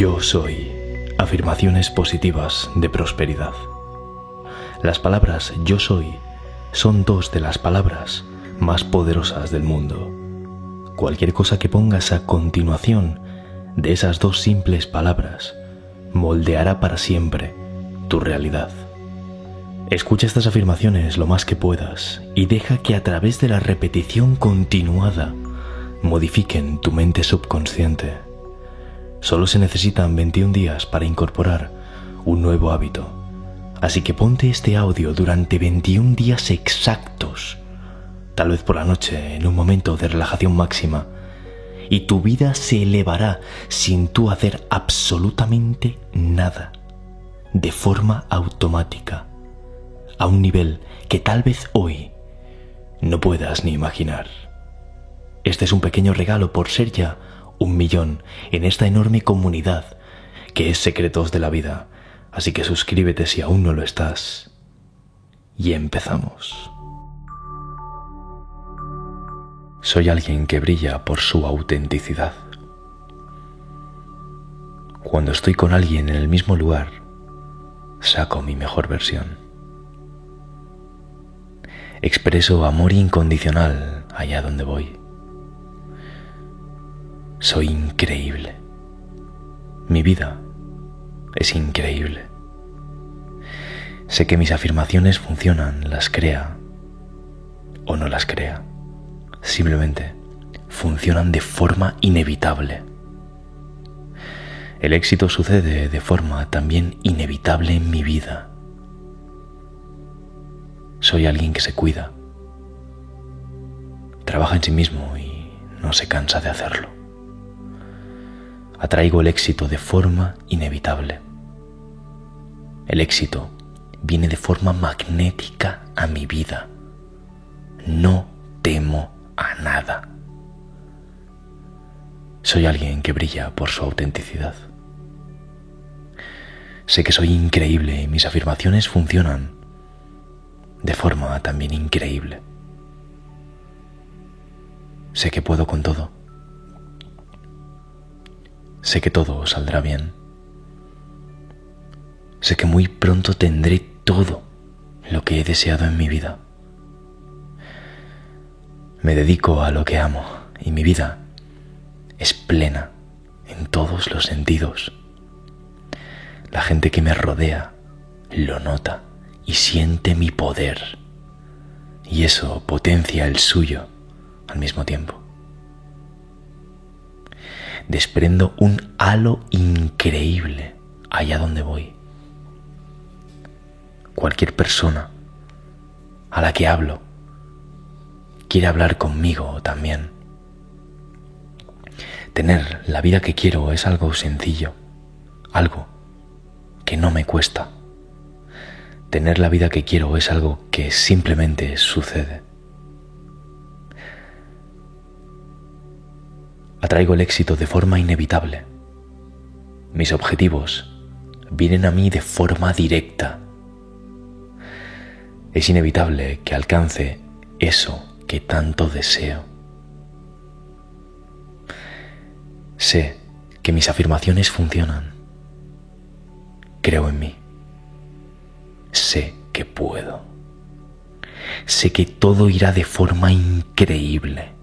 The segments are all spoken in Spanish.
Yo soy afirmaciones positivas de prosperidad. Las palabras yo soy son dos de las palabras más poderosas del mundo. Cualquier cosa que pongas a continuación de esas dos simples palabras moldeará para siempre tu realidad. Escucha estas afirmaciones lo más que puedas y deja que a través de la repetición continuada modifiquen tu mente subconsciente. Solo se necesitan 21 días para incorporar un nuevo hábito. Así que ponte este audio durante 21 días exactos, tal vez por la noche, en un momento de relajación máxima, y tu vida se elevará sin tú hacer absolutamente nada, de forma automática, a un nivel que tal vez hoy no puedas ni imaginar. Este es un pequeño regalo por ser ya un millón en esta enorme comunidad que es Secretos de la Vida. Así que suscríbete si aún no lo estás. Y empezamos. Soy alguien que brilla por su autenticidad. Cuando estoy con alguien en el mismo lugar, saco mi mejor versión. Expreso amor incondicional allá donde voy. Soy increíble. Mi vida es increíble. Sé que mis afirmaciones funcionan, las crea o no las crea. Simplemente funcionan de forma inevitable. El éxito sucede de forma también inevitable en mi vida. Soy alguien que se cuida, trabaja en sí mismo y no se cansa de hacerlo atraigo el éxito de forma inevitable. El éxito viene de forma magnética a mi vida. No temo a nada. Soy alguien que brilla por su autenticidad. Sé que soy increíble y mis afirmaciones funcionan de forma también increíble. Sé que puedo con todo Sé que todo saldrá bien. Sé que muy pronto tendré todo lo que he deseado en mi vida. Me dedico a lo que amo y mi vida es plena en todos los sentidos. La gente que me rodea lo nota y siente mi poder y eso potencia el suyo al mismo tiempo desprendo un halo increíble allá donde voy. Cualquier persona a la que hablo quiere hablar conmigo también. Tener la vida que quiero es algo sencillo, algo que no me cuesta. Tener la vida que quiero es algo que simplemente sucede. Atraigo el éxito de forma inevitable. Mis objetivos vienen a mí de forma directa. Es inevitable que alcance eso que tanto deseo. Sé que mis afirmaciones funcionan. Creo en mí. Sé que puedo. Sé que todo irá de forma increíble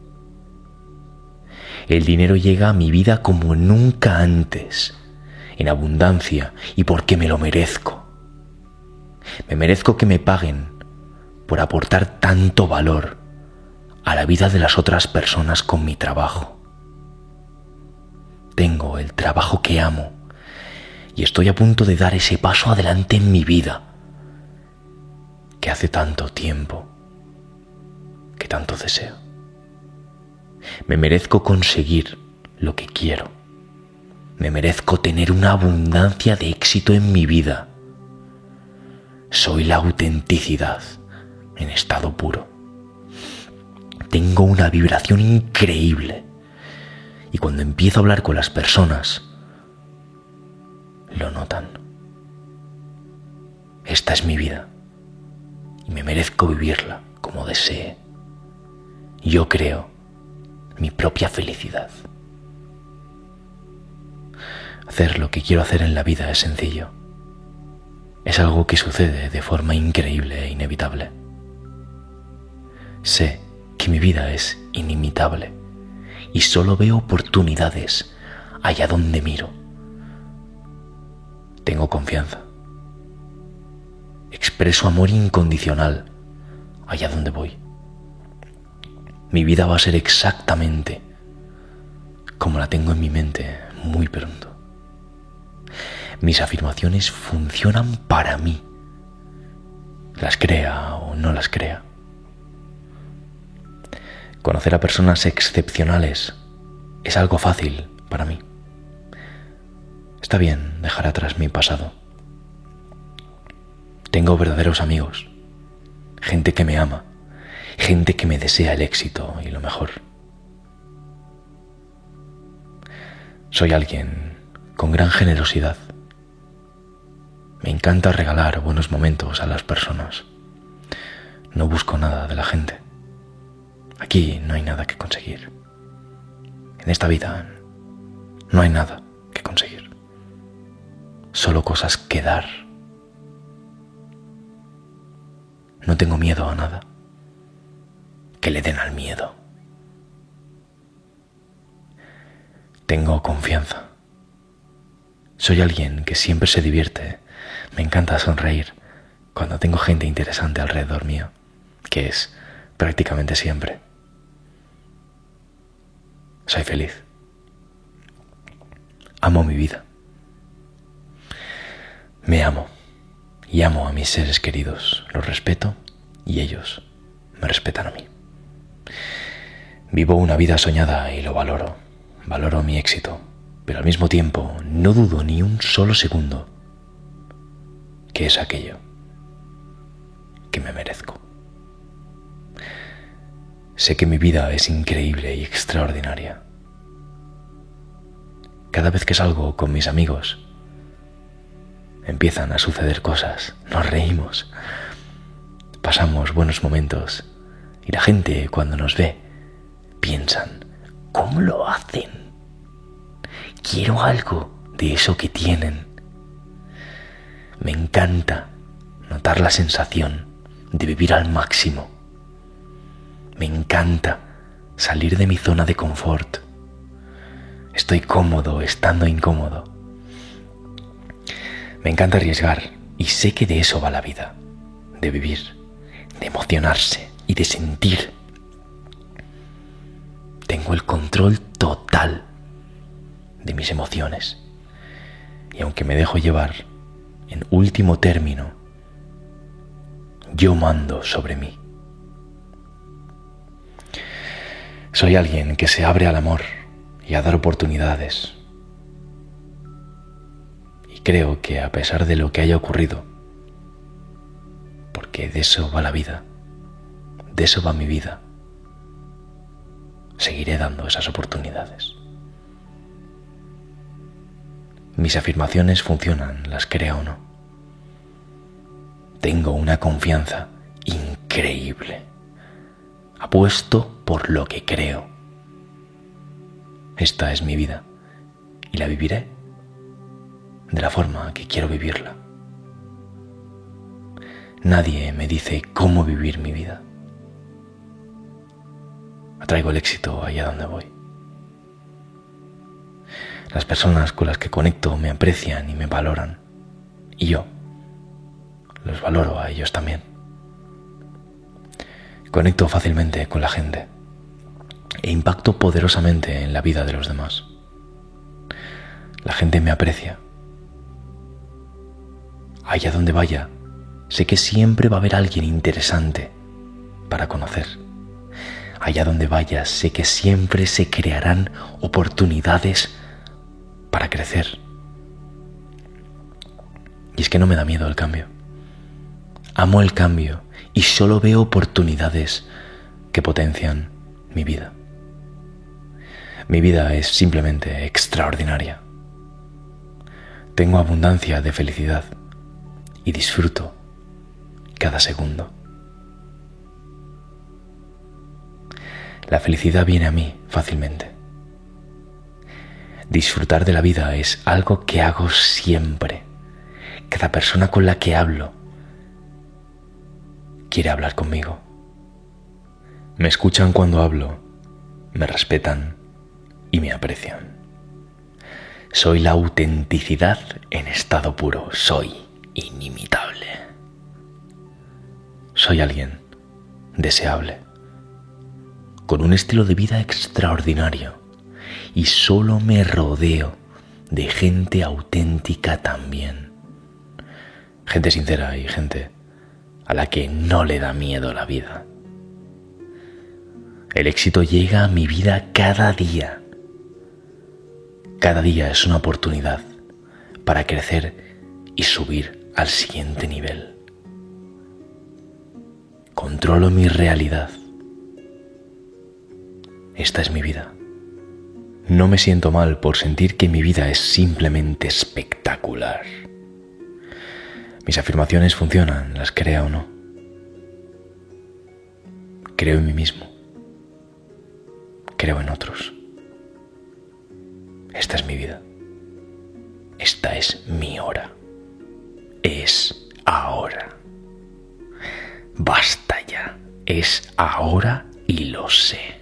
el dinero llega a mi vida como nunca antes, en abundancia y porque me lo merezco. Me merezco que me paguen por aportar tanto valor a la vida de las otras personas con mi trabajo. Tengo el trabajo que amo y estoy a punto de dar ese paso adelante en mi vida que hace tanto tiempo que tanto deseo. Me merezco conseguir lo que quiero. Me merezco tener una abundancia de éxito en mi vida. Soy la autenticidad en estado puro. Tengo una vibración increíble. Y cuando empiezo a hablar con las personas, lo notan. Esta es mi vida y me merezco vivirla como desee. Yo creo mi propia felicidad. Hacer lo que quiero hacer en la vida es sencillo. Es algo que sucede de forma increíble e inevitable. Sé que mi vida es inimitable y solo veo oportunidades allá donde miro. Tengo confianza. Expreso amor incondicional allá donde voy. Mi vida va a ser exactamente como la tengo en mi mente muy pronto. Mis afirmaciones funcionan para mí, las crea o no las crea. Conocer a personas excepcionales es algo fácil para mí. Está bien dejar atrás mi pasado. Tengo verdaderos amigos, gente que me ama, gente que me desea el éxito y lo mejor. Soy alguien con gran generosidad. Me encanta regalar buenos momentos a las personas. No busco nada de la gente. Aquí no hay nada que conseguir. En esta vida no hay nada que conseguir. Solo cosas que dar. No tengo miedo a nada. Que le den al miedo. Tengo confianza. Soy alguien que siempre se divierte. Me encanta sonreír cuando tengo gente interesante alrededor mío, que es prácticamente siempre. Soy feliz. Amo mi vida. Me amo y amo a mis seres queridos. Los respeto y ellos me respetan a mí. Vivo una vida soñada y lo valoro. Valoro mi éxito, pero al mismo tiempo no dudo ni un solo segundo que es aquello que me merezco. Sé que mi vida es increíble y extraordinaria. Cada vez que salgo con mis amigos, empiezan a suceder cosas, nos reímos, pasamos buenos momentos y la gente cuando nos ve piensan, ¿cómo lo hacen? Quiero algo de eso que tienen. Me encanta notar la sensación de vivir al máximo me encanta salir de mi zona de confort. Estoy cómodo estando incómodo. Me encanta arriesgar y sé que de eso va la vida, de vivir, de emocionarse y de sentir. Tengo el control total de mis emociones y aunque me dejo llevar, en último término, yo mando sobre mí. Soy alguien que se abre al amor y a dar oportunidades. Y creo que a pesar de lo que haya ocurrido, porque de eso va la vida, de eso va mi vida, seguiré dando esas oportunidades. Mis afirmaciones funcionan, las crea o no. Tengo una confianza increíble. Apuesto por lo que creo. Esta es mi vida y la viviré de la forma que quiero vivirla. Nadie me dice cómo vivir mi vida. Atraigo el éxito allá donde voy. Las personas con las que conecto me aprecian y me valoran. Y yo los valoro a ellos también. Conecto fácilmente con la gente e impacto poderosamente en la vida de los demás. La gente me aprecia. Allá donde vaya, sé que siempre va a haber alguien interesante para conocer. Allá donde vaya, sé que siempre se crearán oportunidades para crecer. Y es que no me da miedo el cambio. Amo el cambio y solo veo oportunidades que potencian mi vida. Mi vida es simplemente extraordinaria. Tengo abundancia de felicidad y disfruto cada segundo. La felicidad viene a mí fácilmente. Disfrutar de la vida es algo que hago siempre. Cada persona con la que hablo quiere hablar conmigo. Me escuchan cuando hablo, me respetan y me aprecian. Soy la autenticidad en estado puro, soy inimitable. Soy alguien deseable, con un estilo de vida extraordinario y solo me rodeo de gente auténtica también. Gente sincera y gente a la que no le da miedo la vida. El éxito llega a mi vida cada día. Cada día es una oportunidad para crecer y subir al siguiente nivel. Controlo mi realidad. Esta es mi vida. No me siento mal por sentir que mi vida es simplemente espectacular. Mis afirmaciones funcionan, las crea o no. Creo en mí mismo. Creo en otros. Esta es mi vida. Esta es mi hora. Es ahora. Basta ya. Es ahora y lo sé.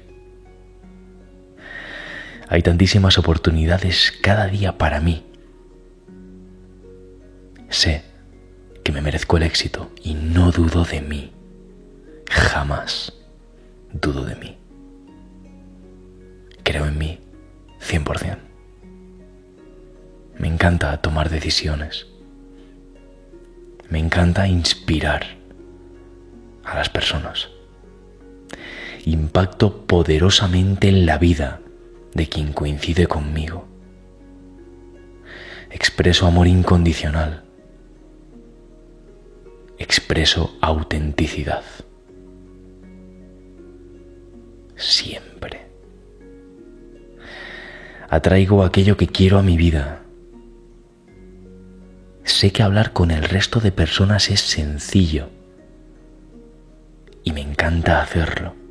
Hay tantísimas oportunidades cada día para mí. Sé que me merezco el éxito y no dudo de mí. Jamás dudo de mí. Creo en mí 100%. Me encanta tomar decisiones. Me encanta inspirar a las personas. Impacto poderosamente en la vida de quien coincide conmigo. Expreso amor incondicional expreso autenticidad. Siempre. Atraigo aquello que quiero a mi vida. Sé que hablar con el resto de personas es sencillo y me encanta hacerlo.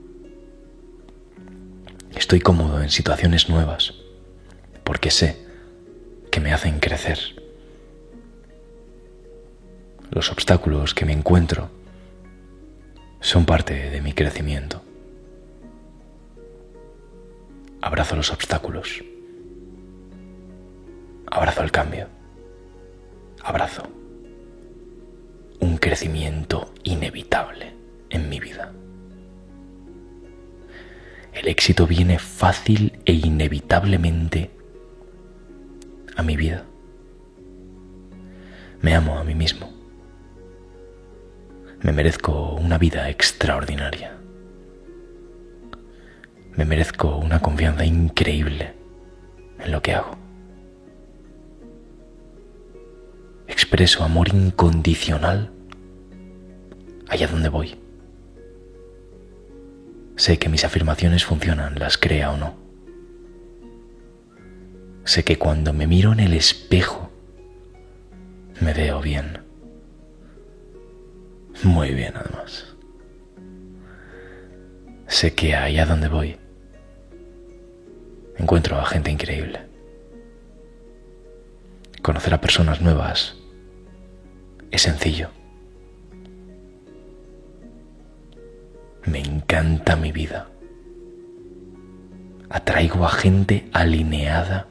Estoy cómodo en situaciones nuevas porque sé que me hacen crecer los obstáculos que me encuentro son parte de mi crecimiento. Abrazo los obstáculos. Abrazo el cambio. Abrazo un crecimiento inevitable en mi vida. El éxito viene fácil e inevitablemente a mi vida. Me amo a mí mismo. Me merezco una vida extraordinaria. Me merezco una confianza increíble en lo que hago. Expreso amor incondicional allá donde voy. Sé que mis afirmaciones funcionan, las crea o no. Sé que cuando me miro en el espejo, me veo bien. Muy bien, además. Sé que allá donde voy encuentro a gente increíble. Conocer a personas nuevas es sencillo. Me encanta mi vida. Atraigo a gente alineada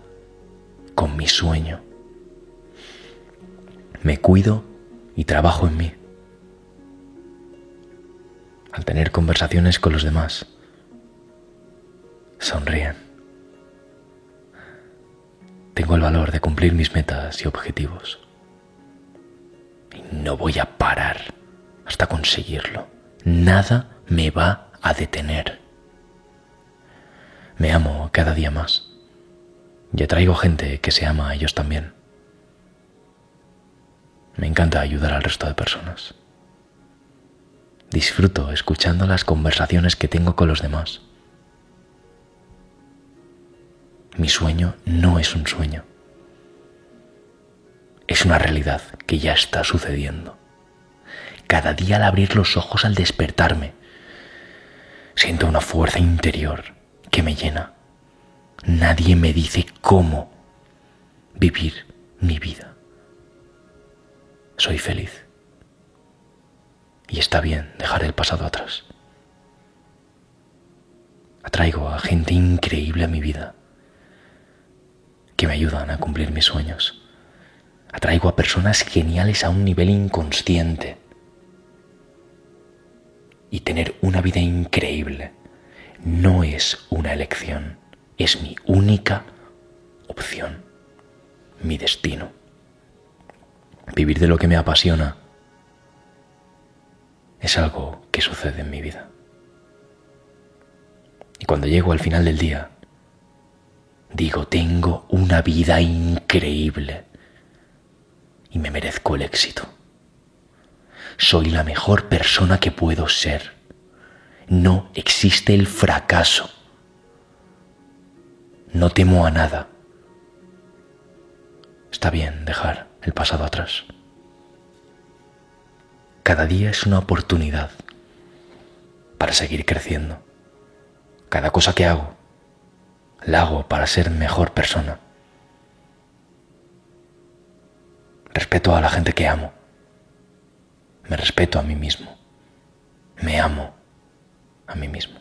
con mi sueño. Me cuido y trabajo en mí al tener conversaciones con los demás, sonríen. Tengo el valor de cumplir mis metas y objetivos. Y no voy a parar hasta conseguirlo. Nada me va a detener. Me amo cada día más. Y atraigo gente que se ama a ellos también. Me encanta ayudar al resto de personas. Disfruto escuchando las conversaciones que tengo con los demás. Mi sueño no es un sueño. Es una realidad que ya está sucediendo. Cada día al abrir los ojos al despertarme, siento una fuerza interior que me llena. Nadie me dice cómo vivir mi vida. Soy feliz. Y está bien dejar el pasado atrás. Atraigo a gente increíble a mi vida que me ayudan a cumplir mis sueños. Atraigo a personas geniales a un nivel inconsciente. Y tener una vida increíble no es una elección, es mi única opción, mi destino. Vivir de lo que me apasiona es algo que sucede en mi vida. Y cuando llego al final del día, digo, tengo una vida increíble y me merezco el éxito. Soy la mejor persona que puedo ser. No existe el fracaso. No temo a nada. Está bien dejar el pasado atrás. Cada día es una oportunidad para seguir creciendo. Cada cosa que hago, la hago para ser mejor persona. Respeto a la gente que amo. Me respeto a mí mismo. Me amo a mí mismo.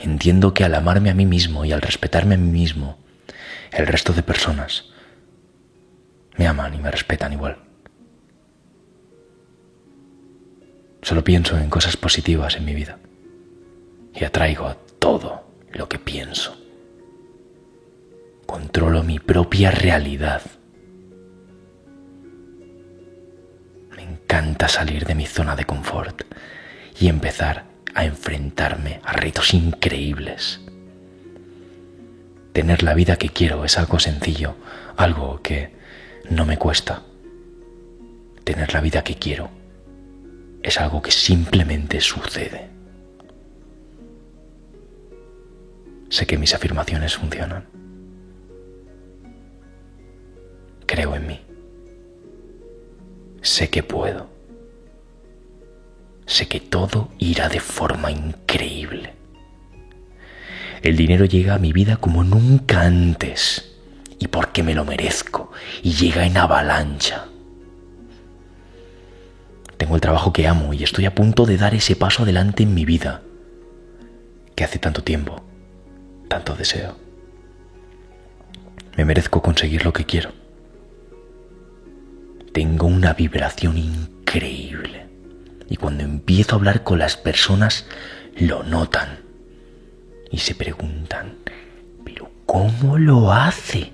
Entiendo que al amarme a mí mismo y al respetarme a mí mismo, el resto de personas me aman y me respetan igual. Solo pienso en cosas positivas en mi vida y atraigo todo lo que pienso. Controlo mi propia realidad. Encanta salir de mi zona de confort y empezar a enfrentarme a retos increíbles. Tener la vida que quiero es algo sencillo, algo que no me cuesta. Tener la vida que quiero es algo que simplemente sucede. Sé que mis afirmaciones funcionan. Creo en mí. Sé que puedo. Sé que todo irá de forma increíble. El dinero llega a mi vida como nunca antes y porque me lo merezco y llega en avalancha. Tengo el trabajo que amo y estoy a punto de dar ese paso adelante en mi vida que hace tanto tiempo tanto deseo. Me merezco conseguir lo que quiero. Tengo una vibración increíble y cuando empiezo a hablar con las personas lo notan y se preguntan, pero ¿cómo lo hace?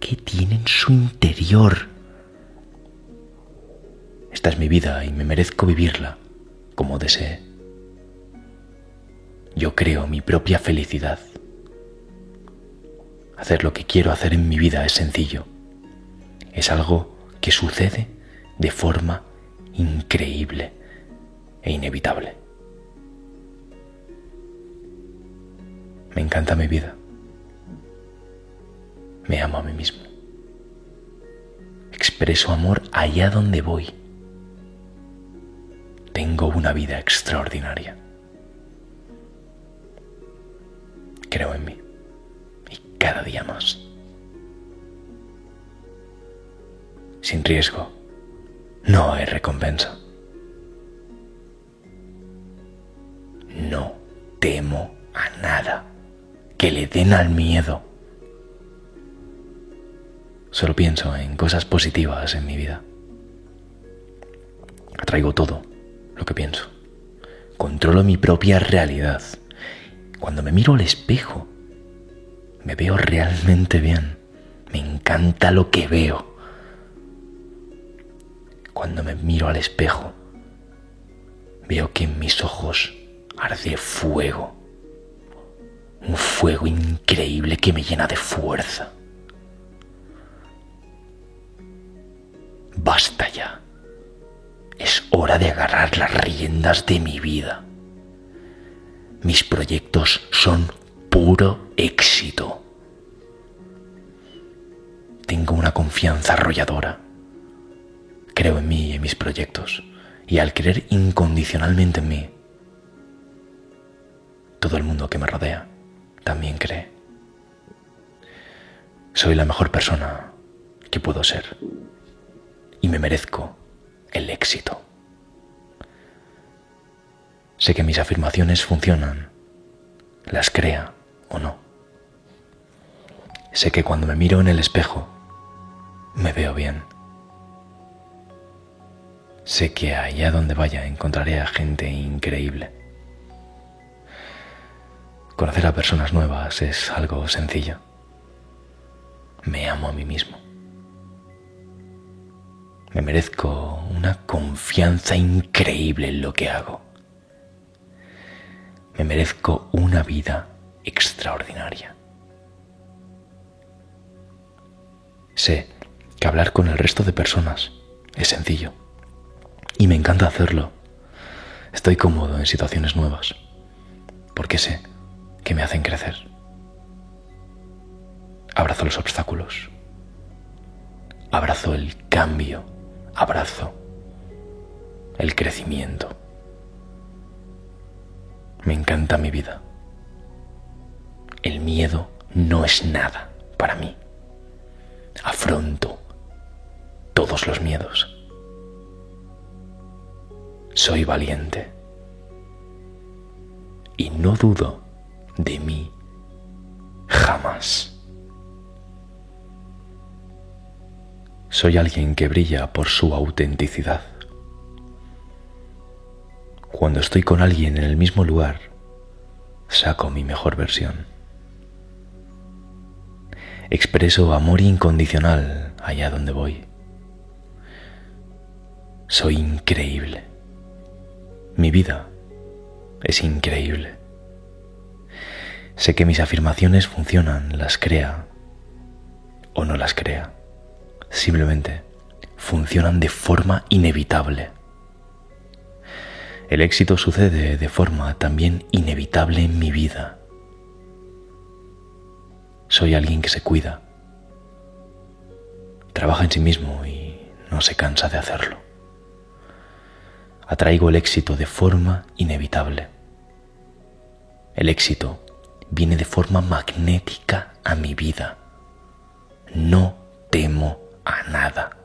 ¿Qué tiene en su interior? Esta es mi vida y me merezco vivirla como desee. Yo creo mi propia felicidad. Hacer lo que quiero hacer en mi vida es sencillo. Es algo que sucede de forma increíble e inevitable. Me encanta mi vida. Me amo a mí mismo. Expreso amor allá donde voy. Tengo una vida extraordinaria. creo en mí y cada día más. Sin riesgo, no hay recompensa. No temo a nada que le den al miedo. Solo pienso en cosas positivas en mi vida. Atraigo todo lo que pienso. Controlo mi propia realidad cuando me miro al espejo, me veo realmente bien. Me encanta lo que veo. Cuando me miro al espejo, veo que en mis ojos arde fuego. Un fuego increíble que me llena de fuerza. Basta ya. Es hora de agarrar las riendas de mi vida. Mis proyectos son puro éxito. Tengo una confianza arrolladora. Creo en mí y en mis proyectos. Y al creer incondicionalmente en mí, todo el mundo que me rodea también cree. Soy la mejor persona que puedo ser y me merezco el éxito. Sé que mis afirmaciones funcionan, las crea o no. Sé que cuando me miro en el espejo, me veo bien. Sé que allá donde vaya encontraré a gente increíble. Conocer a personas nuevas es algo sencillo. Me amo a mí mismo. Me merezco una confianza increíble en lo que hago. Me merezco una vida extraordinaria. Sé que hablar con el resto de personas es sencillo y me encanta hacerlo. Estoy cómodo en situaciones nuevas porque sé que me hacen crecer. Abrazo los obstáculos. Abrazo el cambio. Abrazo el crecimiento. Me encanta mi vida. El miedo no es nada para mí. Afronto todos los miedos. Soy valiente. Y no dudo de mí jamás. Soy alguien que brilla por su autenticidad. Cuando estoy con alguien en el mismo lugar, saco mi mejor versión. Expreso amor incondicional allá donde voy. Soy increíble. Mi vida es increíble. Sé que mis afirmaciones funcionan, las crea o no las crea. Simplemente funcionan de forma inevitable. El éxito sucede de forma también inevitable en mi vida. Soy alguien que se cuida, trabaja en sí mismo y no se cansa de hacerlo. Atraigo el éxito de forma inevitable. El éxito viene de forma magnética a mi vida. No temo a nada.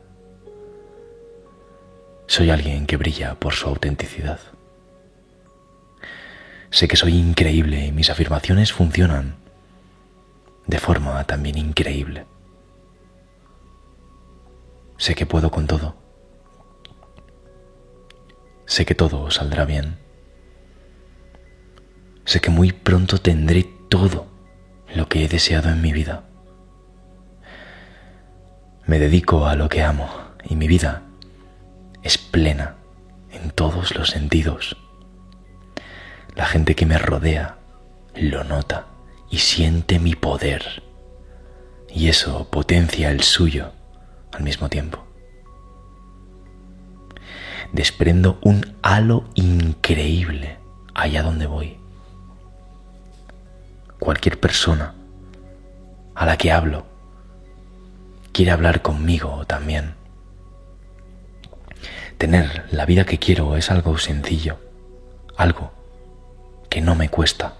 Soy alguien que brilla por su autenticidad. Sé que soy increíble y mis afirmaciones funcionan de forma también increíble. Sé que puedo con todo. Sé que todo saldrá bien. Sé que muy pronto tendré todo lo que he deseado en mi vida. Me dedico a lo que amo y mi vida es plena en todos los sentidos. La gente que me rodea lo nota y siente mi poder. Y eso potencia el suyo al mismo tiempo. Desprendo un halo increíble allá donde voy. Cualquier persona a la que hablo quiere hablar conmigo también. Tener la vida que quiero es algo sencillo, algo que no me cuesta.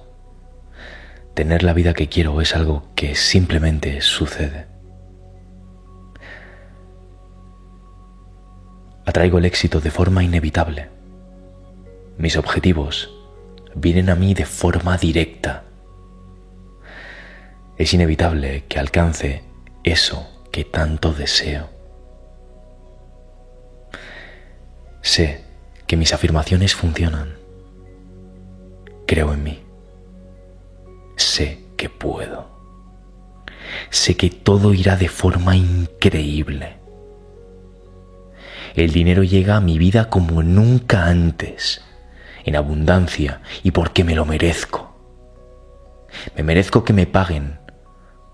Tener la vida que quiero es algo que simplemente sucede. Atraigo el éxito de forma inevitable. Mis objetivos vienen a mí de forma directa. Es inevitable que alcance eso que tanto deseo. Sé que mis afirmaciones funcionan creo en mí. Sé que puedo. Sé que todo irá de forma increíble. El dinero llega a mi vida como nunca antes, en abundancia y porque me lo merezco. Me merezco que me paguen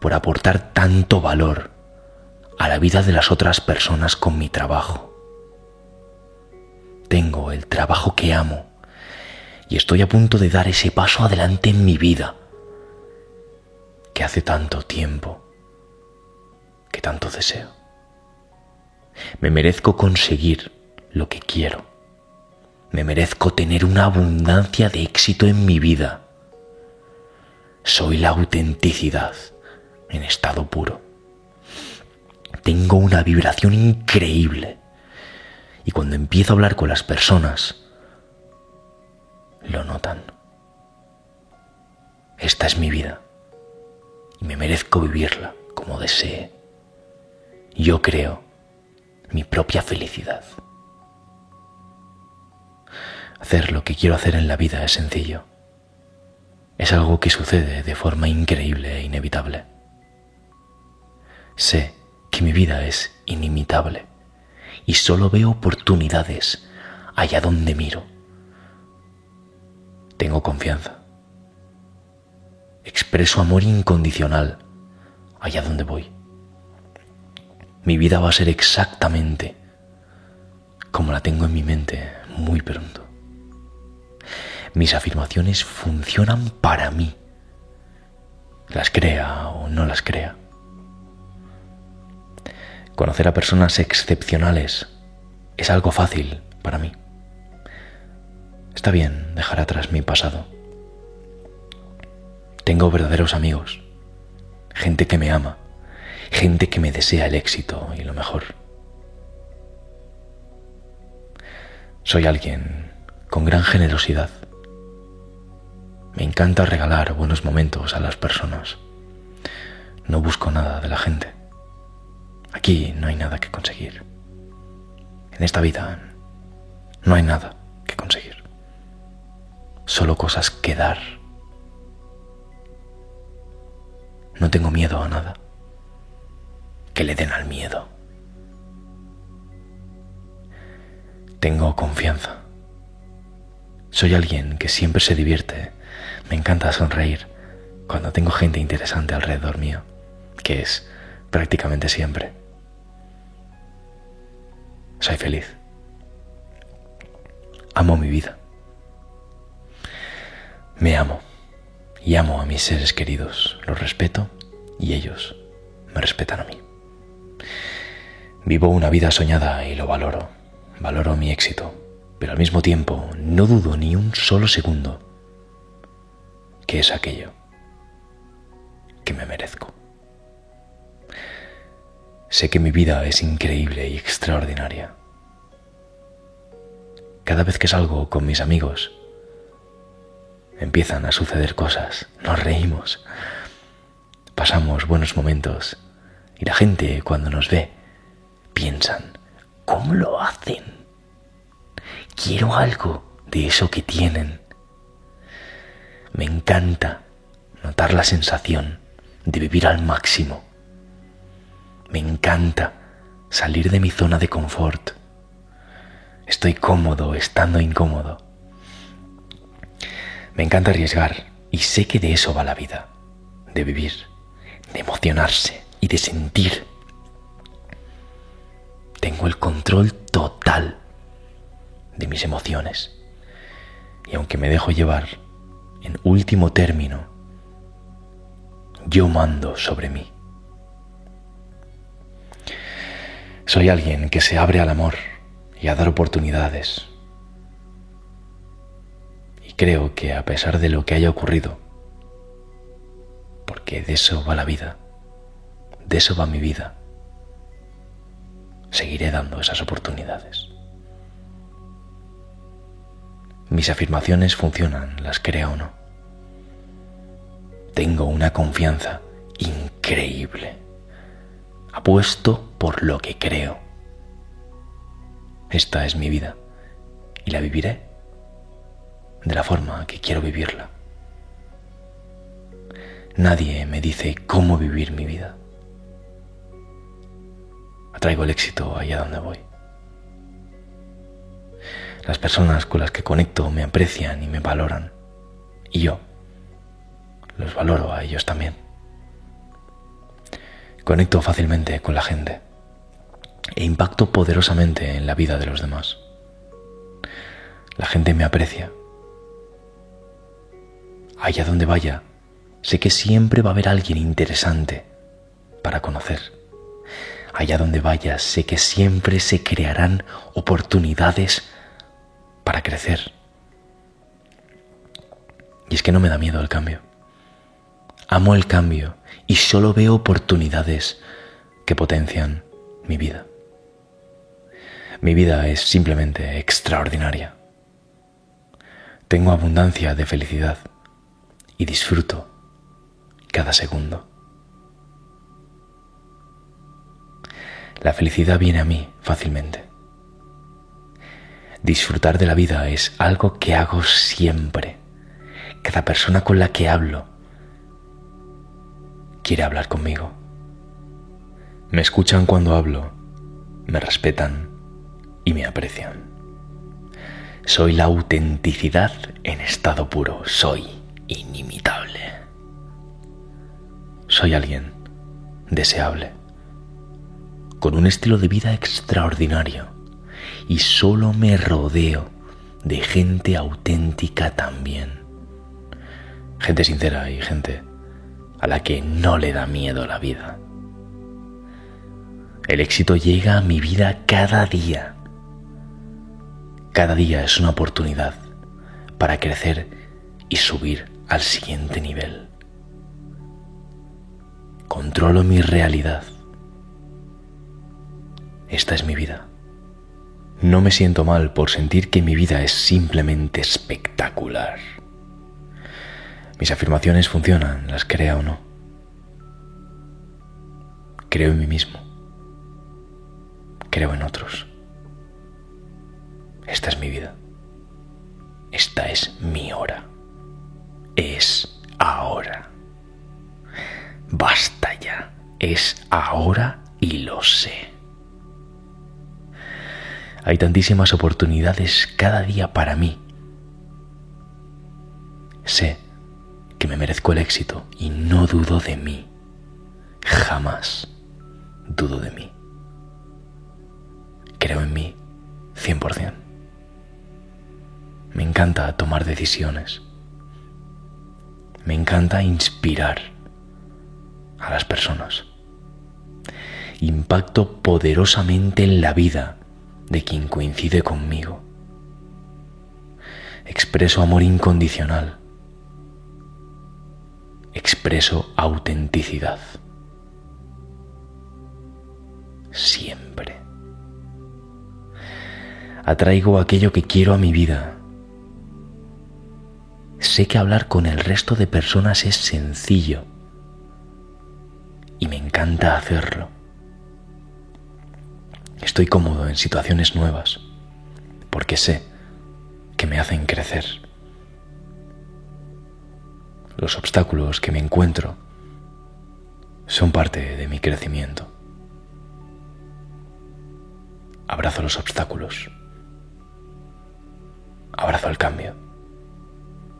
por aportar tanto valor a la vida de las otras personas con mi trabajo. Tengo el trabajo que amo y estoy a punto de dar ese paso adelante en mi vida que hace tanto tiempo, que tanto deseo. Me merezco conseguir lo que quiero. Me merezco tener una abundancia de éxito en mi vida. Soy la autenticidad en estado puro. tengo una vibración increíble. Y cuando empiezo a hablar con las personas, lo notan. Esta es mi vida y me merezco vivirla como desee. Yo creo mi propia felicidad. Hacer lo que quiero hacer en la vida es sencillo. Es algo que sucede de forma increíble e inevitable. Sé que mi vida es inimitable y solo veo oportunidades allá donde miro. Tengo confianza. Expreso amor incondicional allá donde voy. Mi vida va a ser exactamente como la tengo en mi mente muy pronto. Mis afirmaciones funcionan para mí, las crea o no las crea. Conocer a personas excepcionales es algo fácil para mí. Está bien dejar atrás mi pasado. Tengo verdaderos amigos, gente que me ama, gente que me desea el éxito y lo mejor. Soy alguien con gran generosidad. Me encanta regalar buenos momentos a las personas. No busco nada de la gente. Aquí no hay nada que conseguir. En esta vida no hay nada que conseguir. Solo cosas que dar. No tengo miedo a nada. Que le den al miedo. Tengo confianza. Soy alguien que siempre se divierte. Me encanta sonreír cuando tengo gente interesante alrededor mío, que es prácticamente siempre. Soy feliz. Amo mi vida. Me amo y amo a mis seres queridos. Los respeto y ellos me respetan a mí. Vivo una vida soñada y lo valoro. Valoro mi éxito, pero al mismo tiempo no dudo ni un solo segundo que es aquello que me merezco. Sé que mi vida es increíble y extraordinaria. Cada vez que salgo con mis amigos, empiezan a suceder cosas, nos reímos, pasamos buenos momentos y la gente cuando nos ve piensan, ¿cómo lo hacen? Quiero algo de eso que tienen. Me encanta notar la sensación de vivir al máximo me encanta salir de mi zona de confort. Estoy cómodo estando incómodo. Me encanta arriesgar y sé que de eso va la vida, de vivir, de emocionarse y de sentir. Tengo el control total de mis emociones y aunque me dejo llevar, en último término, yo mando sobre mí. Soy alguien que se abre al amor y a dar oportunidades. Y creo que a pesar de lo que haya ocurrido, porque de eso va la vida, de eso va mi vida, seguiré dando esas oportunidades. Mis afirmaciones funcionan, las crea o no. Tengo una confianza increíble apuesto por lo que creo. Esta es mi vida y la viviré de la forma que quiero vivirla. Nadie me dice cómo vivir mi vida. Atraigo el éxito allá donde voy. Las personas con las que conecto me aprecian y me valoran. Y yo los valoro a ellos también. Conecto fácilmente con la gente e impacto poderosamente en la vida de los demás. La gente me aprecia. Allá donde vaya, sé que siempre va a haber alguien interesante para conocer. Allá donde vaya, sé que siempre se crearán oportunidades para crecer. Y es que no me da miedo el cambio. Amo el cambio y solo veo oportunidades que potencian mi vida. Mi vida es simplemente extraordinaria. Tengo abundancia de felicidad y disfruto cada segundo. La felicidad viene a mí fácilmente. Disfrutar de la vida es algo que hago siempre. Cada persona con la que hablo quiere hablar conmigo. Me escuchan cuando hablo, me respetan y me aprecian. Soy la autenticidad en estado puro, soy inimitable. Soy alguien deseable, con un estilo de vida extraordinario y solo me rodeo de gente auténtica también. Gente sincera y gente a la que no le da miedo la vida. El éxito llega a mi vida cada día. Cada día es una oportunidad para crecer y subir al siguiente nivel. Controlo mi realidad. Esta es mi vida. No me siento mal por sentir que mi vida es simplemente espectacular. Mis afirmaciones funcionan, las crea o no. Creo en mí mismo. Creo en otros. Esta es mi vida. Esta es mi hora. Es ahora. Basta ya. Es ahora y lo sé. Hay tantísimas oportunidades cada día para mí. Sé que me merezco el éxito y no dudo de mí. Jamás dudo de mí. Creo en mí 100%. Me encanta tomar decisiones. Me encanta inspirar a las personas. Impacto poderosamente en la vida de quien coincide conmigo. Expreso amor incondicional expreso autenticidad. Siempre. Atraigo aquello que quiero a mi vida. Sé que hablar con el resto de personas es sencillo y me encanta hacerlo. Estoy cómodo en situaciones nuevas porque sé que me hacen crecer los obstáculos que me encuentro son parte de mi crecimiento. Abrazo los obstáculos. Abrazo el cambio.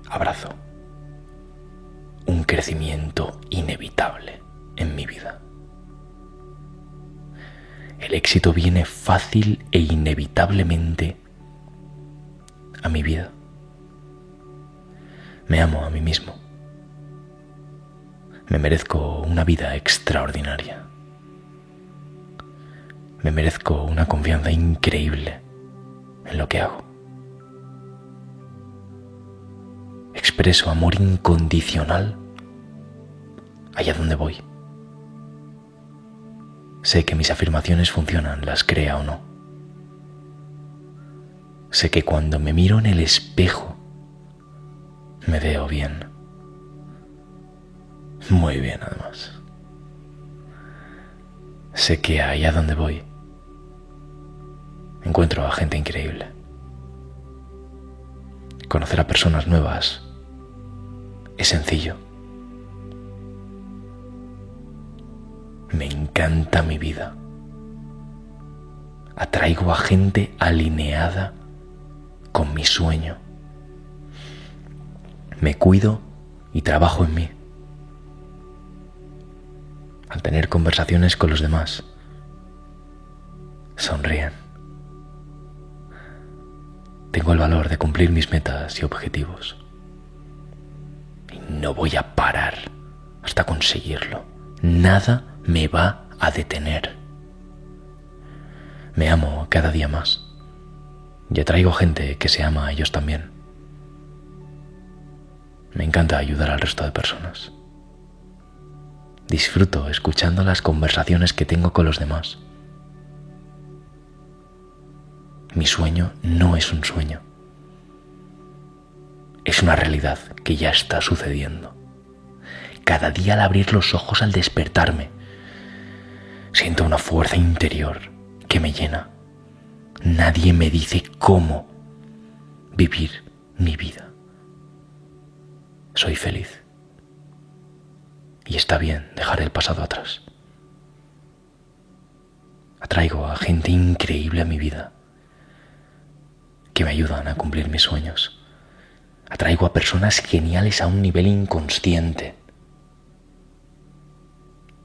Abrazo un crecimiento inevitable en mi vida. El éxito viene fácil e inevitablemente a mi vida. Me amo a mí mismo. Me merezco una vida extraordinaria. Me merezco una confianza increíble en lo que hago. Expreso amor incondicional allá donde voy. Sé que mis afirmaciones funcionan, las crea o no. Sé que cuando me miro en el espejo, me veo bien. Muy bien, además. Sé que allá donde voy encuentro a gente increíble. Conocer a personas nuevas es sencillo. Me encanta mi vida. Atraigo a gente alineada con mi sueño. Me cuido y trabajo en mí al tener conversaciones con los demás, sonríen. Tengo el valor de cumplir mis metas y objetivos. Y no voy a parar hasta conseguirlo. Nada me va a detener. Me amo cada día más. Y atraigo gente que se ama a ellos también. Me encanta ayudar al resto de personas. Disfruto escuchando las conversaciones que tengo con los demás. Mi sueño no es un sueño. Es una realidad que ya está sucediendo. Cada día al abrir los ojos al despertarme, siento una fuerza interior que me llena. Nadie me dice cómo vivir mi vida. Soy feliz. Y está bien dejar el pasado atrás. Atraigo a gente increíble a mi vida que me ayudan a cumplir mis sueños. Atraigo a personas geniales a un nivel inconsciente.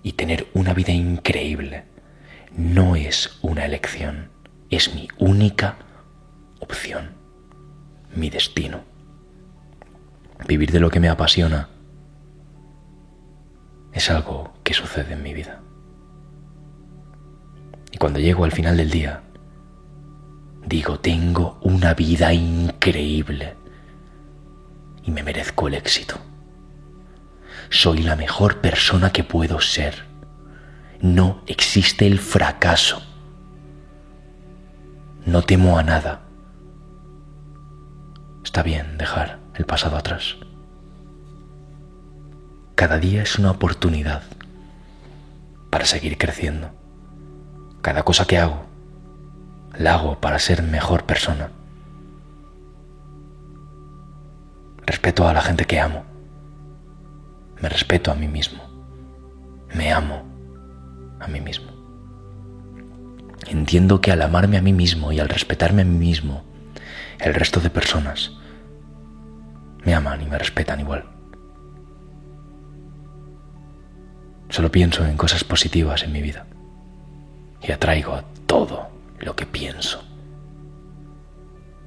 Y tener una vida increíble no es una elección, es mi única opción, mi destino. Vivir de lo que me apasiona es algo que sucede en mi vida. Y cuando llego al final del día, digo, tengo una vida increíble y me merezco el éxito. Soy la mejor persona que puedo ser. No existe el fracaso. No temo a nada. Está bien dejar el pasado atrás. Cada día es una oportunidad para seguir creciendo. Cada cosa que hago, la hago para ser mejor persona. Respeto a la gente que amo. Me respeto a mí mismo. Me amo a mí mismo. Entiendo que al amarme a mí mismo y al respetarme a mí mismo, el resto de personas me aman y me respetan igual. Solo pienso en cosas positivas en mi vida y atraigo todo lo que pienso.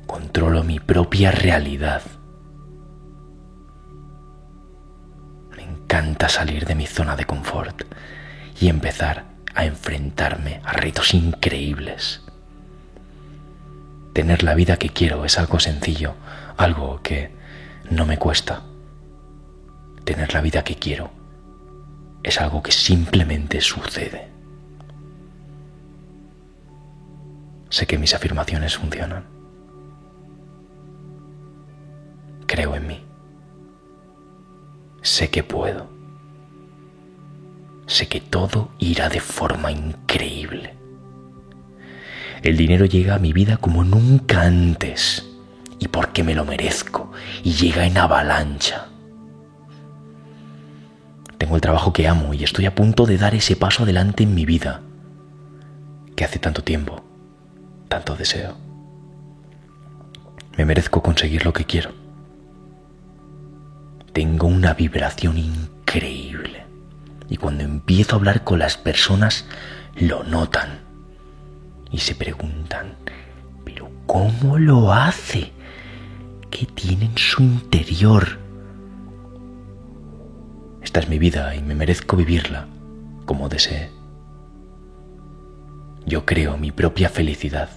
Controlo mi propia realidad. Encanta salir de mi zona de confort y empezar a enfrentarme a retos increíbles. Tener la vida que quiero es algo sencillo, algo que no me cuesta. Tener la vida que quiero es algo que simplemente sucede. Sé que mis afirmaciones funcionan. Creo en mí. Sé que puedo. Sé que todo irá de forma increíble. El dinero llega a mi vida como nunca antes y porque me lo merezco y llega en avalancha. Tengo el trabajo que amo y estoy a punto de dar ese paso adelante en mi vida que hace tanto tiempo, tanto deseo. Me merezco conseguir lo que quiero. Tengo una vibración increíble y cuando empiezo a hablar con las personas lo notan y se preguntan, pero ¿cómo lo hace? ¿Qué tiene en su interior? Esta es mi vida y me merezco vivirla como desee. Yo creo mi propia felicidad.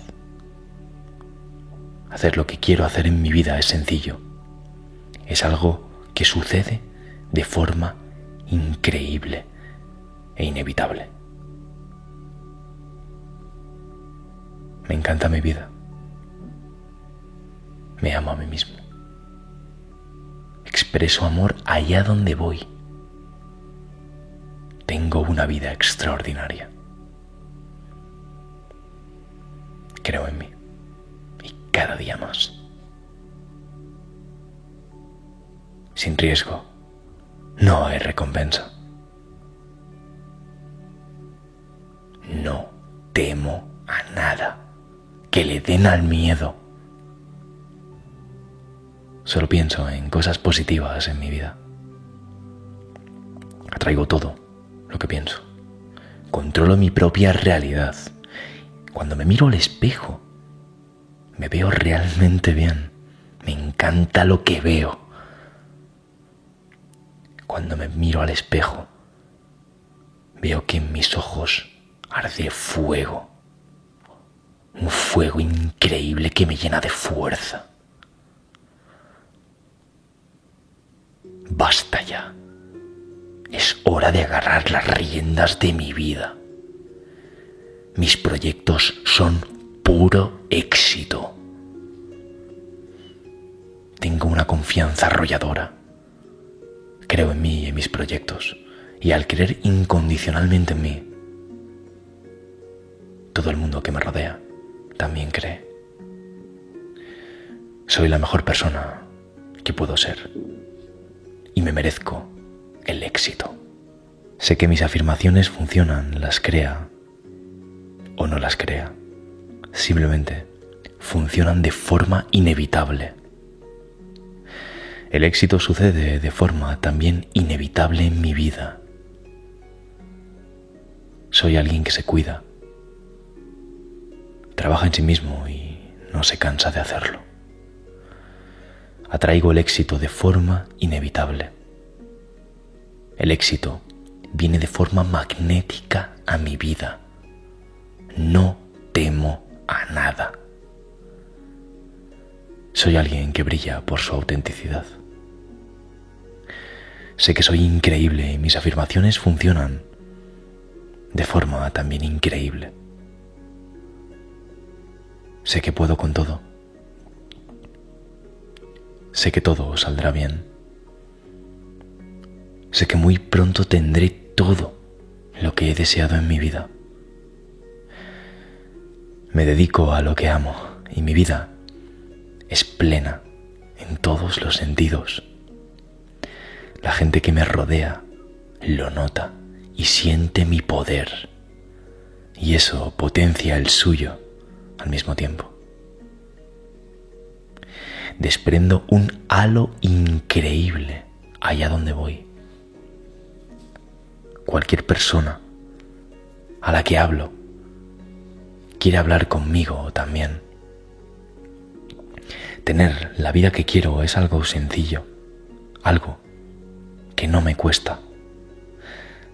Hacer lo que quiero hacer en mi vida es sencillo. Es algo que sucede de forma increíble e inevitable. Me encanta mi vida. Me amo a mí mismo. Expreso amor allá donde voy tengo una vida extraordinaria. Creo en mí y cada día más. Sin riesgo, no hay recompensa. No temo a nada que le den al miedo. Solo pienso en cosas positivas en mi vida. Atraigo todo lo que pienso. Controlo mi propia realidad. Cuando me miro al espejo, me veo realmente bien. Me encanta lo que veo. Cuando me miro al espejo, veo que en mis ojos arde fuego. Un fuego increíble que me llena de fuerza. Basta ya. Es hora de agarrar las riendas de mi vida. Mis proyectos son puro éxito. Tengo una confianza arrolladora. Creo en mí y en mis proyectos. Y al creer incondicionalmente en mí, todo el mundo que me rodea también cree. Soy la mejor persona que puedo ser. Y me merezco el éxito. Sé que mis afirmaciones funcionan, las crea o no las crea. Simplemente funcionan de forma inevitable. El éxito sucede de forma también inevitable en mi vida. Soy alguien que se cuida, trabaja en sí mismo y no se cansa de hacerlo. Atraigo el éxito de forma inevitable. El éxito viene de forma magnética a mi vida. No temo a nada. Soy alguien que brilla por su autenticidad. Sé que soy increíble y mis afirmaciones funcionan de forma también increíble. Sé que puedo con todo. Sé que todo saldrá bien. Sé que muy pronto tendré todo lo que he deseado en mi vida. Me dedico a lo que amo y mi vida es plena en todos los sentidos. La gente que me rodea lo nota y siente mi poder y eso potencia el suyo al mismo tiempo. Desprendo un halo increíble allá donde voy. Cualquier persona a la que hablo quiere hablar conmigo también. Tener la vida que quiero es algo sencillo, algo que no me cuesta.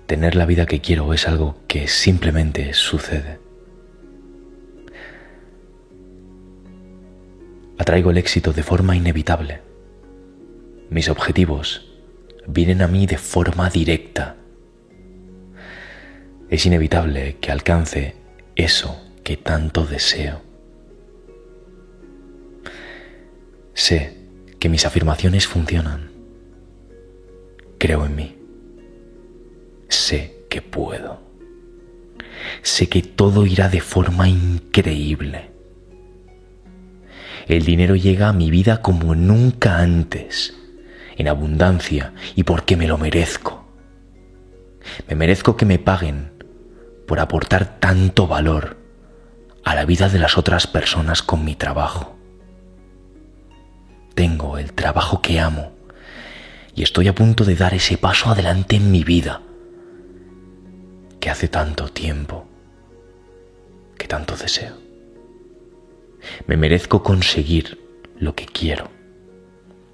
Tener la vida que quiero es algo que simplemente sucede. Atraigo el éxito de forma inevitable. Mis objetivos vienen a mí de forma directa. Es inevitable que alcance eso que tanto deseo. Sé que mis afirmaciones funcionan. Creo en mí. Sé que puedo. Sé que todo irá de forma increíble el dinero llega a mi vida como nunca antes, en abundancia y porque me lo merezco. Me merezco que me paguen por aportar tanto valor a la vida de las otras personas con mi trabajo. Tengo el trabajo que amo y estoy a punto de dar ese paso adelante en mi vida que hace tanto tiempo que tanto deseo. Me merezco conseguir lo que quiero.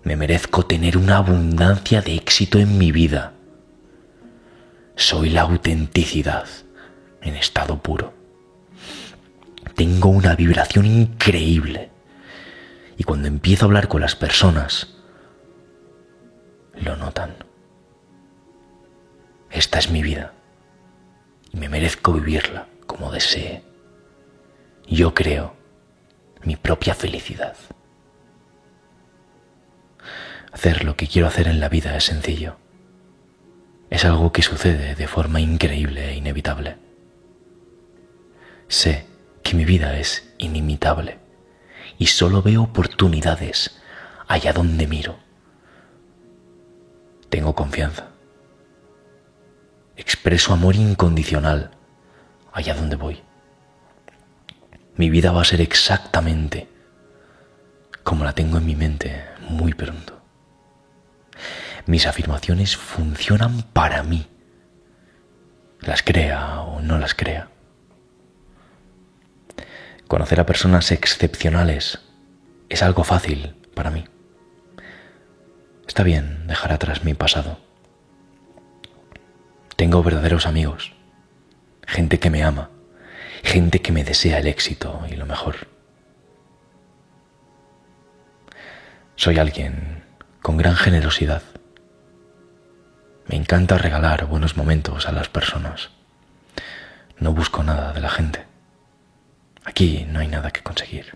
Me merezco tener una abundancia de éxito en mi vida. Soy la autenticidad en estado puro. Tengo una vibración increíble. Y cuando empiezo a hablar con las personas, lo notan. Esta es mi vida y me merezco vivirla como desee. Yo creo mi propia felicidad. Hacer lo que quiero hacer en la vida es sencillo. Es algo que sucede de forma increíble e inevitable. Sé que mi vida es inimitable y solo veo oportunidades allá donde miro. Tengo confianza. Expreso amor incondicional allá donde voy mi vida va a ser exactamente como la tengo en mi mente muy pronto. Mis afirmaciones funcionan para mí, las crea o no las crea. Conocer a personas excepcionales es algo fácil para mí. Está bien dejar atrás mi pasado. Tengo verdaderos amigos, gente que me ama, gente que me desea el éxito y lo mejor. Soy alguien con gran generosidad. Me encanta regalar buenos momentos a las personas. No busco nada de la gente. Aquí no hay nada que conseguir.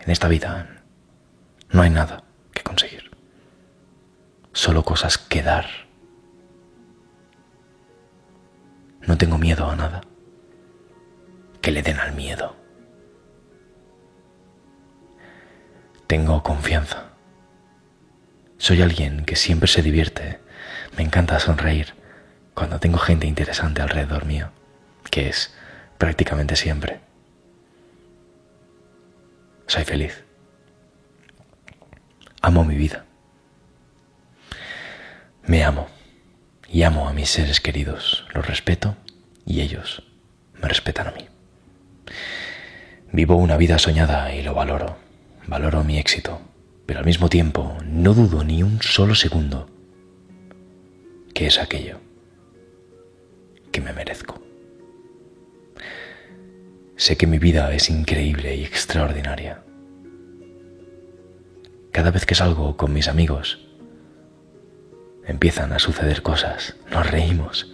En esta vida no hay nada que conseguir. Solo cosas que dar. No tengo miedo a nada. Que le den al miedo. Tengo confianza. Soy alguien que siempre se divierte. Me encanta sonreír cuando tengo gente interesante alrededor mío, que es prácticamente siempre. Soy feliz. Amo mi vida. Me amo y amo a mis seres queridos. Los respeto y ellos me respetan a mí. Vivo una vida soñada y lo valoro valoro mi éxito, pero al mismo tiempo no dudo ni un solo segundo que es aquello que me merezco. Sé que mi vida es increíble y extraordinaria. Cada vez que salgo con mis amigos, empiezan a suceder cosas, nos reímos,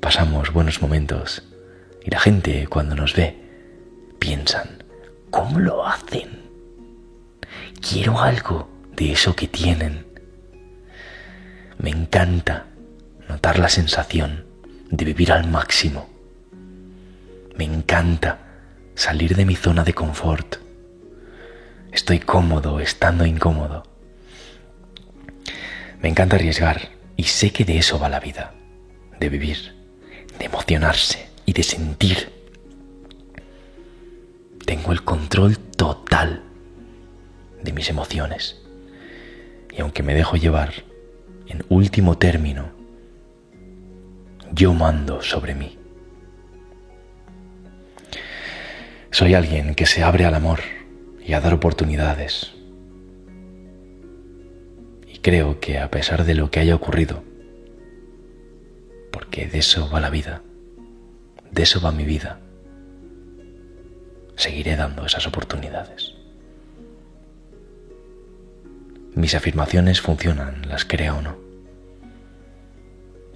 pasamos buenos momentos y la gente cuando nos ve piensan, ¿Cómo lo hacen? Quiero algo de eso que tienen. Me encanta notar la sensación de vivir al máximo. Me encanta salir de mi zona de confort. Estoy cómodo estando incómodo. Me encanta arriesgar y sé que de eso va la vida, de vivir, de emocionarse y de sentir tengo el control total de mis emociones. Y aunque me dejo llevar, en último término, yo mando sobre mí. Soy alguien que se abre al amor y a dar oportunidades. Creo que a pesar de lo que haya ocurrido, porque de eso va la vida, de eso va mi vida, seguiré dando esas oportunidades. Mis afirmaciones funcionan, las crea o no.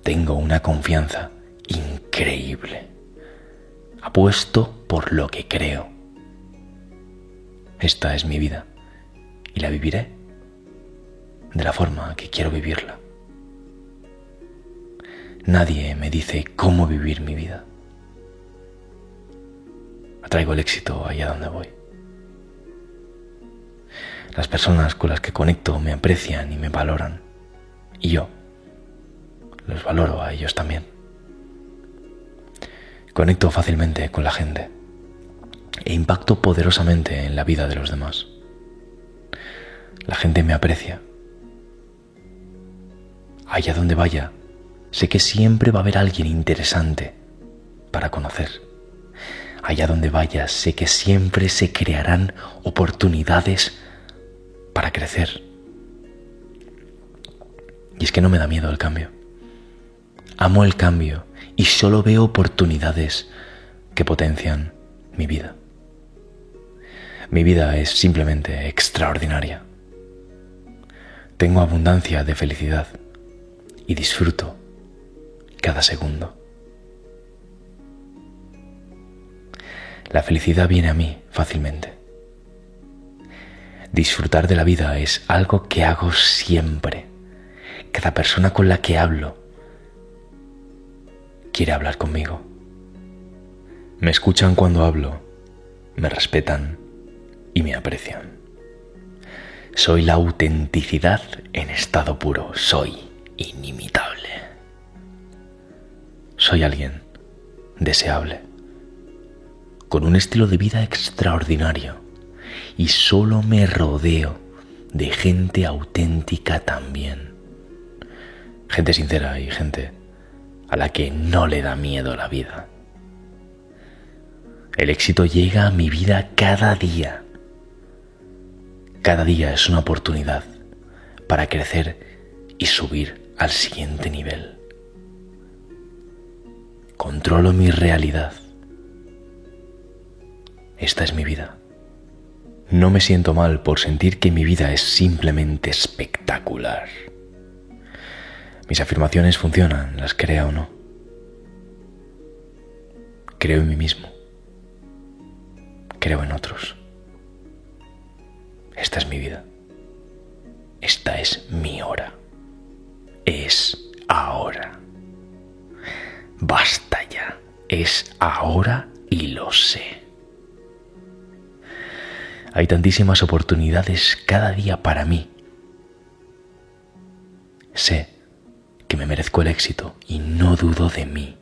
Tengo una confianza increíble. Apuesto por lo que creo. Esta es mi vida y la viviré de la forma que quiero vivirla. Nadie me dice cómo vivir mi vida traigo el éxito allá donde voy. Las personas con las que conecto me aprecian y me valoran. Y yo los valoro a ellos también. Conecto fácilmente con la gente e impacto poderosamente en la vida de los demás. La gente me aprecia. Allá donde vaya, sé que siempre va a haber alguien interesante para conocer allá donde vayas, sé que siempre se crearán oportunidades para crecer. Y es que no me da miedo el cambio. Amo el cambio y solo veo oportunidades que potencian mi vida. Mi vida es simplemente extraordinaria. Tengo abundancia de felicidad y disfruto cada segundo. La felicidad viene a mí fácilmente. Disfrutar de la vida es algo que hago siempre. Cada persona con la que hablo quiere hablar conmigo. Me escuchan cuando hablo, me respetan y me aprecian. Soy la autenticidad en estado puro, soy inimitable. Soy alguien deseable con un estilo de vida extraordinario y solo me rodeo de gente auténtica también. Gente sincera y gente a la que no le da miedo la vida. El éxito llega a mi vida cada día. Cada día es una oportunidad para crecer y subir al siguiente nivel. Controlo mi realidad esta es mi vida. No me siento mal por sentir que mi vida es simplemente espectacular. Mis afirmaciones funcionan, las crea o no. Creo en mí mismo creo en otros. Esta es mi vida. Esta es mi hora. Es ahora. Basta ya. Es ahora y lo sé. Hay tantísimas oportunidades cada día para mí. Sé que me merezco el éxito y no dudo de mí.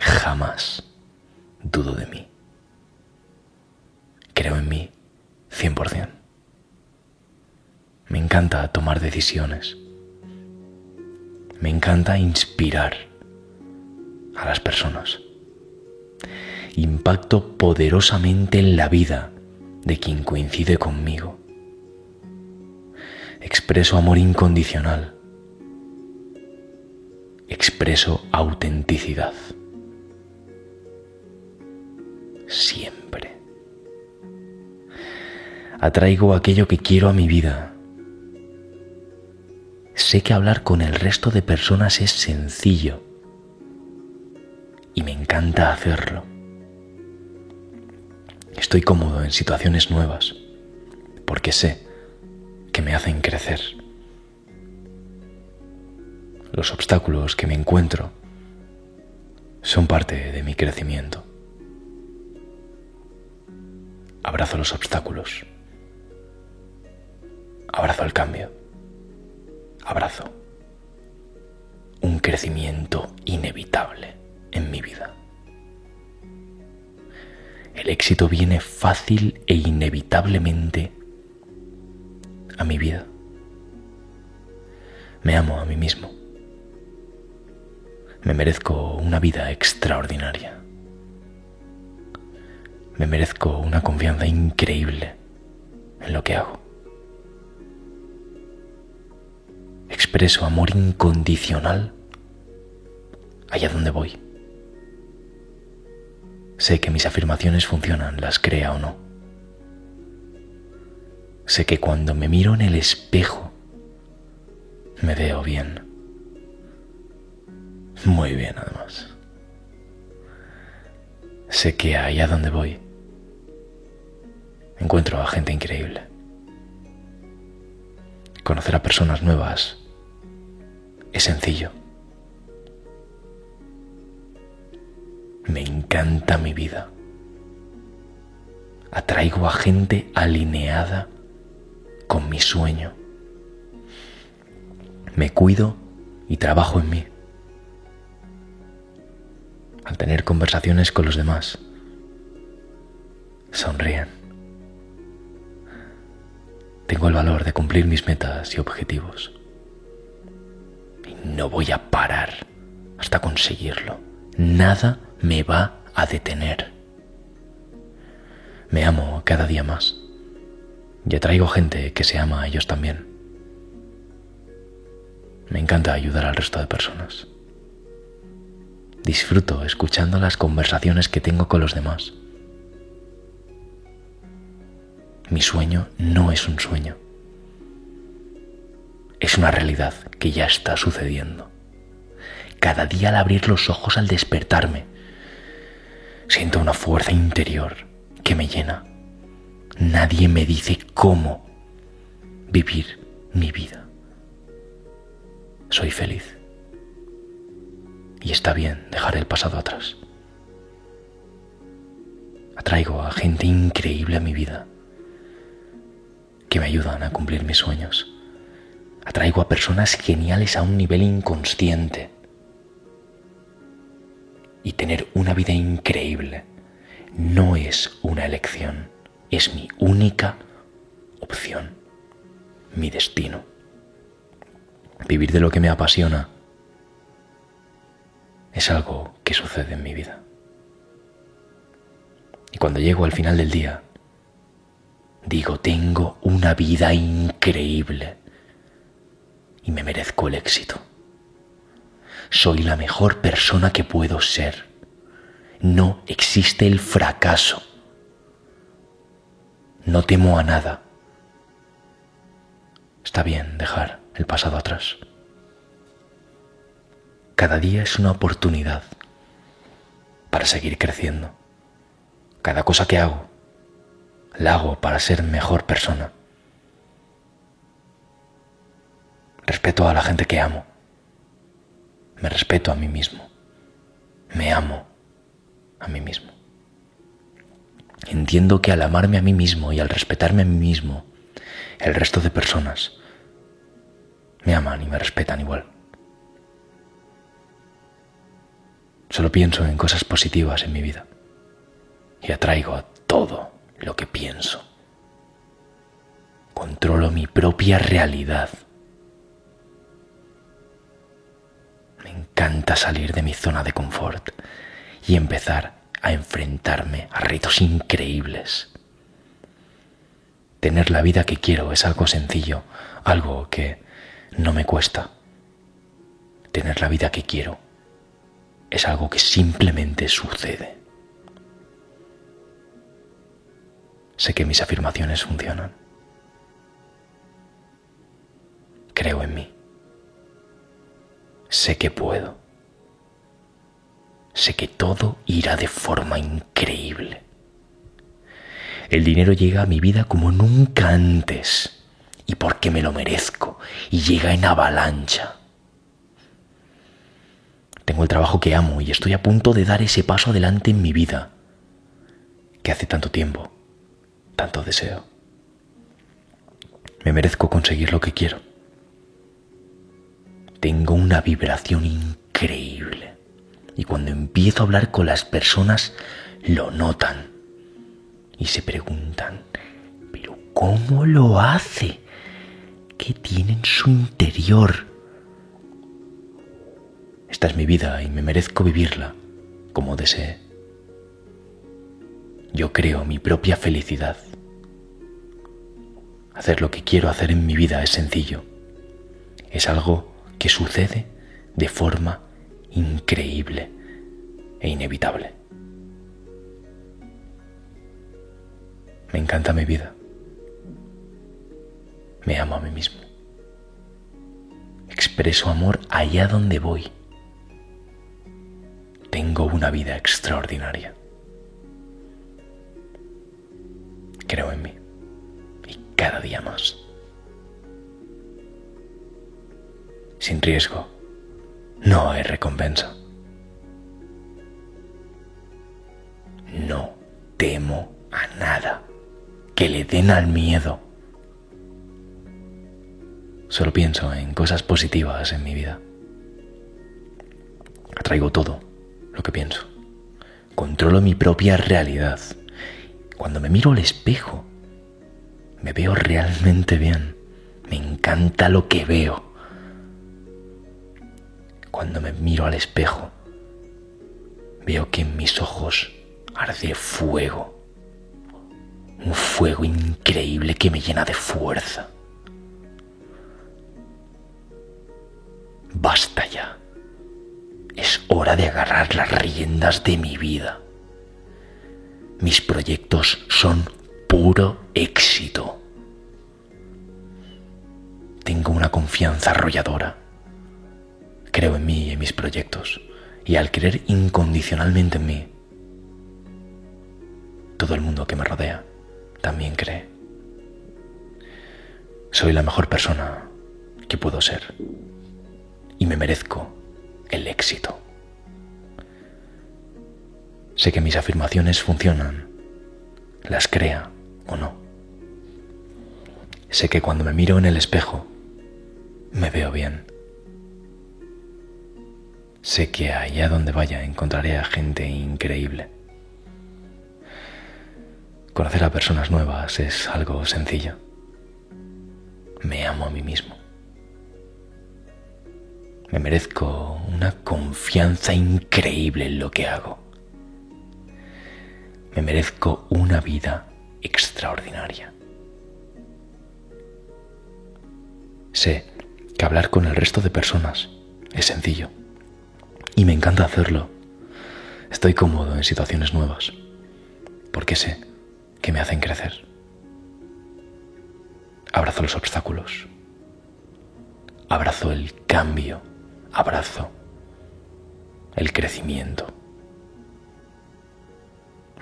Jamás dudo de mí. Creo en mí 100%. Me encanta tomar decisiones. Me encanta inspirar a las personas. Impacto poderosamente en la vida de quien coincide conmigo. Expreso amor incondicional. Expreso autenticidad. Siempre. Atraigo aquello que quiero a mi vida sé que hablar con el resto de personas es sencillo y me encanta hacerlo. Estoy cómodo en situaciones nuevas porque sé que me hacen crecer. Los obstáculos que me encuentro son parte de mi crecimiento. Abrazo los obstáculos. Abrazo el cambio abrazo un crecimiento inevitable en mi vida. El éxito viene fácil e inevitablemente a mi vida. Me amo a mí mismo. Me merezco una vida extraordinaria. Me merezco una confianza increíble en lo que hago. Expreso amor incondicional allá donde voy. Sé que mis afirmaciones funcionan, las crea o no. Sé que cuando me miro en el espejo, me veo bien. Muy bien, además. Sé que allá donde voy, encuentro a gente increíble. Conocer a personas nuevas es sencillo. Me encanta mi vida. Atraigo a gente alineada con mi sueño. Me cuido y trabajo en mí. Al tener conversaciones con los demás, sonríen. Tengo el valor de cumplir mis metas y objetivos no voy a parar hasta conseguirlo. Nada me va a detener. Me amo cada día más y atraigo gente que se ama a ellos también. Me encanta ayudar al resto de personas. Disfruto escuchando las conversaciones que tengo con los demás. Mi sueño no es un sueño es una realidad que ya está sucediendo. Cada día al abrir los ojos al despertarme, siento una fuerza interior que me llena. Nadie me dice cómo vivir mi vida. Soy feliz. Y está bien dejar el pasado atrás. Atraigo a gente increíble a mi vida que me ayudan a cumplir mis sueños Atraigo a personas geniales a un nivel inconsciente. Y tener una vida increíble no es una elección, es mi única opción, mi destino. Vivir de lo que me apasiona es algo que sucede en mi vida. Y cuando llego al final del día, digo, tengo una vida increíble y me merezco el éxito. Soy la mejor persona que puedo ser. No existe el fracaso. No temo a nada. Está bien dejar el pasado atrás. Cada día es una oportunidad para seguir creciendo. Cada cosa que hago la hago para ser mejor persona. Respeto a la gente que amo. Me respeto a mí mismo. Me amo a mí mismo. Entiendo que al amarme a mí mismo y al respetarme a mí mismo, el resto de personas me aman y me respetan igual. Solo pienso en cosas positivas en mi vida y atraigo todo lo que pienso. Controlo mi propia realidad. Me encanta salir de mi zona de confort y empezar a enfrentarme a retos increíbles. Tener la vida que quiero es algo sencillo, algo que no me cuesta. Tener la vida que quiero es algo que simplemente sucede. Sé que mis afirmaciones funcionan. Creo en mí. Sé que puedo. Sé que todo irá de forma increíble. El dinero llega a mi vida como nunca antes y porque me lo merezco y llega en avalancha. Tengo el trabajo que amo y estoy a punto de dar ese paso adelante en mi vida que hace tanto tiempo tanto deseo. Me merezco conseguir lo que quiero. Tengo una vibración increíble y cuando empiezo a hablar con las personas lo notan y se preguntan, pero ¿cómo lo hace? ¿Qué tiene en su interior? Esta es mi vida y me merezco vivirla como desee. Yo creo mi propia felicidad. Hacer lo que quiero hacer en mi vida es sencillo. Es algo que sucede de forma increíble e inevitable. Me encanta mi vida. Me amo a mí mismo. Expreso amor allá donde voy. Tengo una vida extraordinaria. creo en mí cada día más. Sin riesgo, no hay recompensa. No temo a nada que le den al miedo. Solo pienso en cosas positivas en mi vida. Atraigo todo lo que pienso. Controlo mi propia realidad. Cuando me miro al espejo, me veo realmente bien. Me encanta lo que veo. Cuando me miro al espejo, veo que en mis ojos arde fuego. Un fuego increíble que me llena de fuerza. Basta ya. Es hora de agarrar las riendas de mi vida. Mis proyectos son puro éxito. Tengo una confianza arrolladora. Creo en mí y en mis proyectos. Y al creer incondicionalmente en mí, todo el mundo que me rodea también cree. Soy la mejor persona que puedo ser. Y me merezco el éxito. Sé que mis afirmaciones funcionan, las crea o no. Sé que cuando me miro en el espejo, me veo bien. Sé que allá donde vaya encontraré a gente increíble. Conocer a personas nuevas es algo sencillo. Me amo a mí mismo. Me merezco una confianza increíble en lo que hago me merezco una vida extraordinaria. Sé que hablar con el resto de personas es sencillo y me encanta hacerlo. Estoy cómodo en situaciones nuevas porque sé que me hacen crecer. Abrazo los obstáculos. Abrazo el cambio. Abrazo el crecimiento.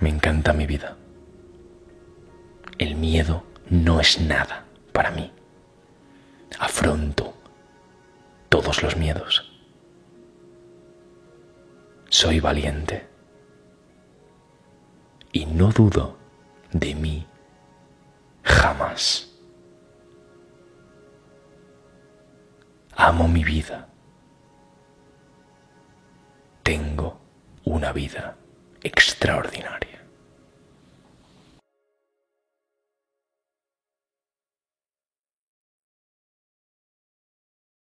Me encanta mi vida. El miedo no es nada para mí. Afronto todos los miedos. Soy valiente y no dudo de mí jamás. Amo mi vida. Tengo una vida extraordinaria.